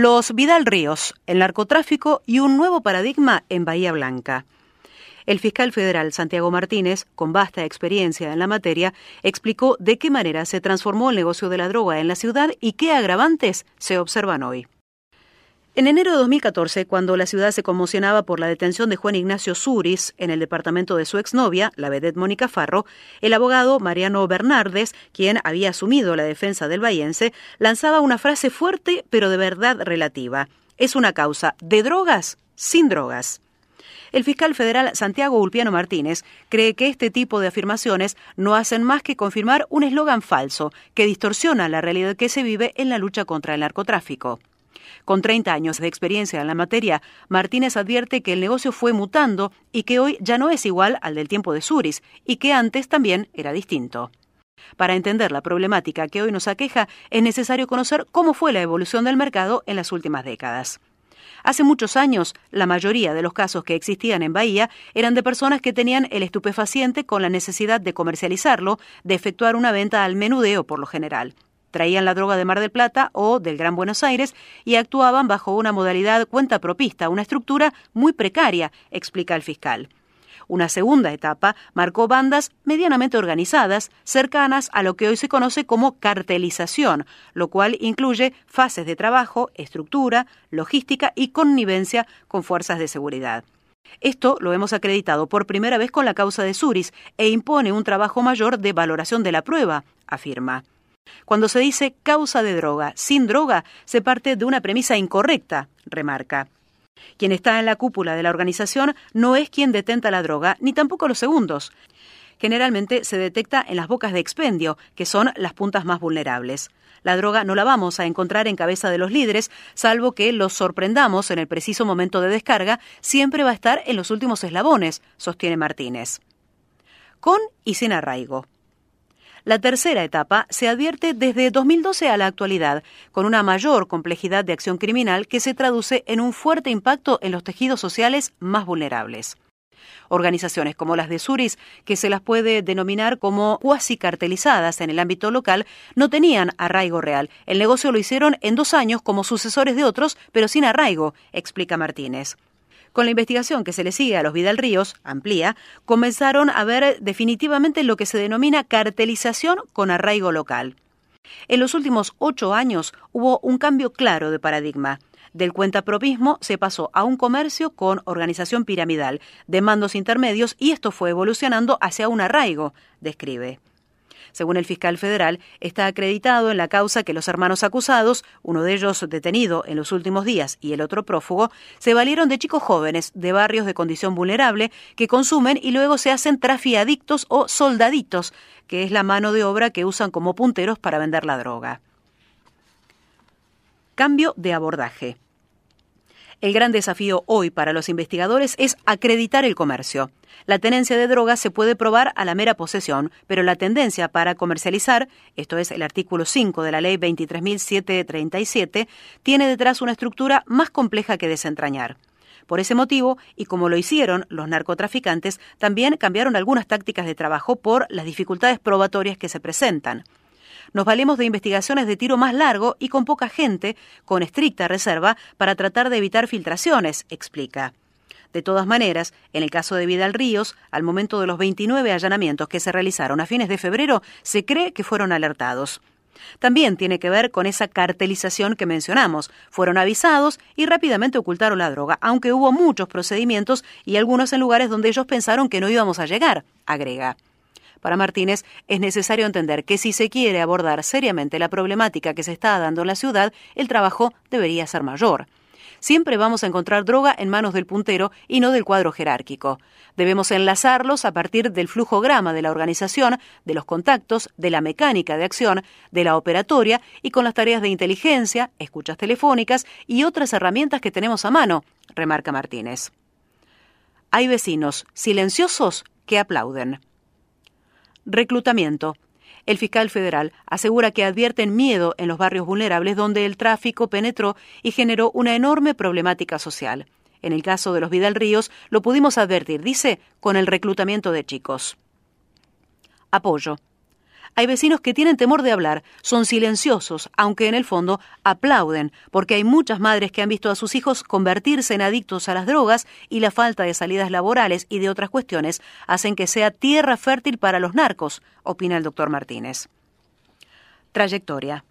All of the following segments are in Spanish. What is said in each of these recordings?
Los Vidal Ríos, el narcotráfico y un nuevo paradigma en Bahía Blanca. El fiscal federal Santiago Martínez, con vasta experiencia en la materia, explicó de qué manera se transformó el negocio de la droga en la ciudad y qué agravantes se observan hoy. En enero de 2014, cuando la ciudad se conmocionaba por la detención de Juan Ignacio Suris en el departamento de su exnovia, la vedette Mónica Farro, el abogado Mariano Bernardes, quien había asumido la defensa del bahiense, lanzaba una frase fuerte pero de verdad relativa. Es una causa de drogas sin drogas. El fiscal federal Santiago Ulpiano Martínez cree que este tipo de afirmaciones no hacen más que confirmar un eslogan falso que distorsiona la realidad que se vive en la lucha contra el narcotráfico. Con 30 años de experiencia en la materia, Martínez advierte que el negocio fue mutando y que hoy ya no es igual al del tiempo de Suris y que antes también era distinto. Para entender la problemática que hoy nos aqueja, es necesario conocer cómo fue la evolución del mercado en las últimas décadas. Hace muchos años, la mayoría de los casos que existían en Bahía eran de personas que tenían el estupefaciente con la necesidad de comercializarlo, de efectuar una venta al menudeo por lo general. Traían la droga de Mar del Plata o del Gran Buenos Aires y actuaban bajo una modalidad cuenta propista, una estructura muy precaria, explica el fiscal. Una segunda etapa marcó bandas medianamente organizadas, cercanas a lo que hoy se conoce como cartelización, lo cual incluye fases de trabajo, estructura, logística y connivencia con fuerzas de seguridad. Esto lo hemos acreditado por primera vez con la causa de Suris e impone un trabajo mayor de valoración de la prueba, afirma. Cuando se dice causa de droga sin droga, se parte de una premisa incorrecta, remarca. Quien está en la cúpula de la organización no es quien detenta la droga, ni tampoco los segundos. Generalmente se detecta en las bocas de expendio, que son las puntas más vulnerables. La droga no la vamos a encontrar en cabeza de los líderes, salvo que los sorprendamos en el preciso momento de descarga, siempre va a estar en los últimos eslabones, sostiene Martínez. Con y sin arraigo. La tercera etapa se advierte desde 2012 a la actualidad, con una mayor complejidad de acción criminal que se traduce en un fuerte impacto en los tejidos sociales más vulnerables. Organizaciones como las de Suris, que se las puede denominar como cuasi cartelizadas en el ámbito local, no tenían arraigo real. El negocio lo hicieron en dos años como sucesores de otros, pero sin arraigo, explica Martínez. Con la investigación que se le sigue a los Vidal Ríos, amplía, comenzaron a ver definitivamente lo que se denomina cartelización con arraigo local. En los últimos ocho años hubo un cambio claro de paradigma. Del cuentapropismo se pasó a un comercio con organización piramidal, de mandos intermedios, y esto fue evolucionando hacia un arraigo, describe. Según el fiscal federal, está acreditado en la causa que los hermanos acusados, uno de ellos detenido en los últimos días y el otro prófugo, se valieron de chicos jóvenes de barrios de condición vulnerable que consumen y luego se hacen trafiadictos o soldaditos, que es la mano de obra que usan como punteros para vender la droga. Cambio de abordaje. El gran desafío hoy para los investigadores es acreditar el comercio. La tenencia de drogas se puede probar a la mera posesión, pero la tendencia para comercializar, esto es el artículo 5 de la ley 23.737, tiene detrás una estructura más compleja que desentrañar. Por ese motivo, y como lo hicieron los narcotraficantes, también cambiaron algunas tácticas de trabajo por las dificultades probatorias que se presentan. Nos valemos de investigaciones de tiro más largo y con poca gente, con estricta reserva, para tratar de evitar filtraciones, explica. De todas maneras, en el caso de Vidal Ríos, al momento de los 29 allanamientos que se realizaron a fines de febrero, se cree que fueron alertados. También tiene que ver con esa cartelización que mencionamos. Fueron avisados y rápidamente ocultaron la droga, aunque hubo muchos procedimientos y algunos en lugares donde ellos pensaron que no íbamos a llegar, agrega. Para Martínez es necesario entender que si se quiere abordar seriamente la problemática que se está dando en la ciudad, el trabajo debería ser mayor. Siempre vamos a encontrar droga en manos del puntero y no del cuadro jerárquico. Debemos enlazarlos a partir del flujograma de la organización, de los contactos, de la mecánica de acción, de la operatoria y con las tareas de inteligencia, escuchas telefónicas y otras herramientas que tenemos a mano, remarca Martínez. Hay vecinos silenciosos que aplauden. Reclutamiento. El fiscal federal asegura que advierten miedo en los barrios vulnerables donde el tráfico penetró y generó una enorme problemática social. En el caso de los Vidal Ríos lo pudimos advertir, dice, con el reclutamiento de chicos. Apoyo. Hay vecinos que tienen temor de hablar, son silenciosos, aunque en el fondo aplauden, porque hay muchas madres que han visto a sus hijos convertirse en adictos a las drogas y la falta de salidas laborales y de otras cuestiones hacen que sea tierra fértil para los narcos, opina el doctor Martínez. Trayectoria.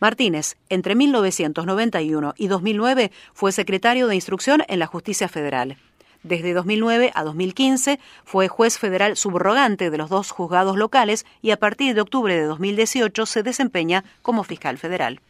Martínez, entre 1991 y 2009, fue secretario de Instrucción en la Justicia Federal. Desde 2009 a 2015 fue juez federal subrogante de los dos juzgados locales y a partir de octubre de 2018 se desempeña como fiscal federal.